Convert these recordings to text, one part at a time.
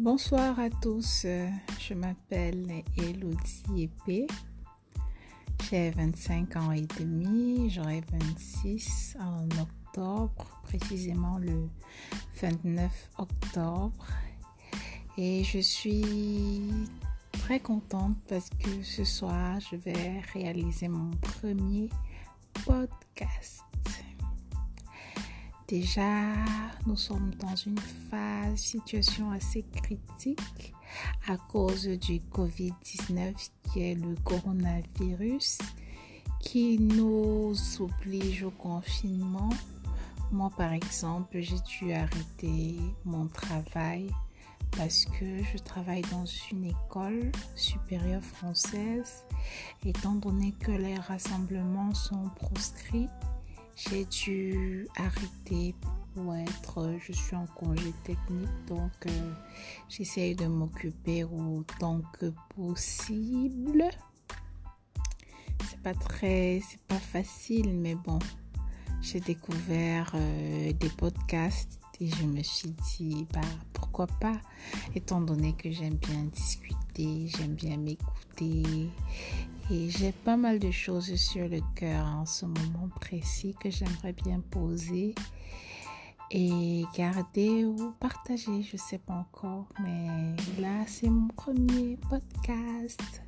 Bonsoir à tous, je m'appelle Elodie Epée. J'ai 25 ans et demi, j'aurai 26 en octobre, précisément le 29 octobre. Et je suis très contente parce que ce soir, je vais réaliser mon premier podcast. Déjà, nous sommes dans une phase, situation assez critique à cause du Covid-19 qui est le coronavirus qui nous oblige au confinement. Moi, par exemple, j'ai dû arrêter mon travail parce que je travaille dans une école supérieure française. Étant donné que les rassemblements sont proscrits, j'ai dû arrêter pour être, je suis en congé technique, donc euh, j'essaye de m'occuper autant que possible. C'est pas très, c'est pas facile, mais bon, j'ai découvert euh, des podcasts et je me suis dit, bah, pourquoi pas, étant donné que j'aime bien discuter, j'aime bien m'écouter et j'ai pas mal de choses sur le cœur en ce moment précis que j'aimerais bien poser et garder ou partager, je sais pas encore, mais là c'est mon premier podcast.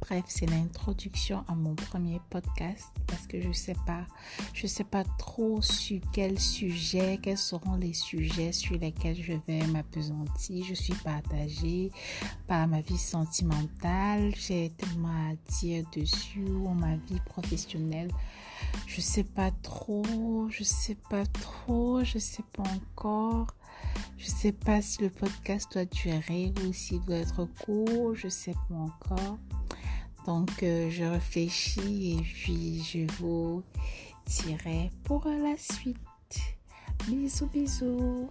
Bref, c'est l'introduction à mon premier podcast parce que je sais pas, je sais pas trop sur quel sujet, quels seront les sujets sur lesquels je vais m'apesantir. Je suis partagée par ma vie sentimentale, j'ai tellement à dire dessus ou ma vie professionnelle. Je sais pas trop, je sais pas trop, je sais pas encore. Je sais pas si le podcast doit durer ou s'il doit être court, je sais pas encore. Donc euh, je réfléchis et puis je vous dirai pour la suite. Bisous bisous.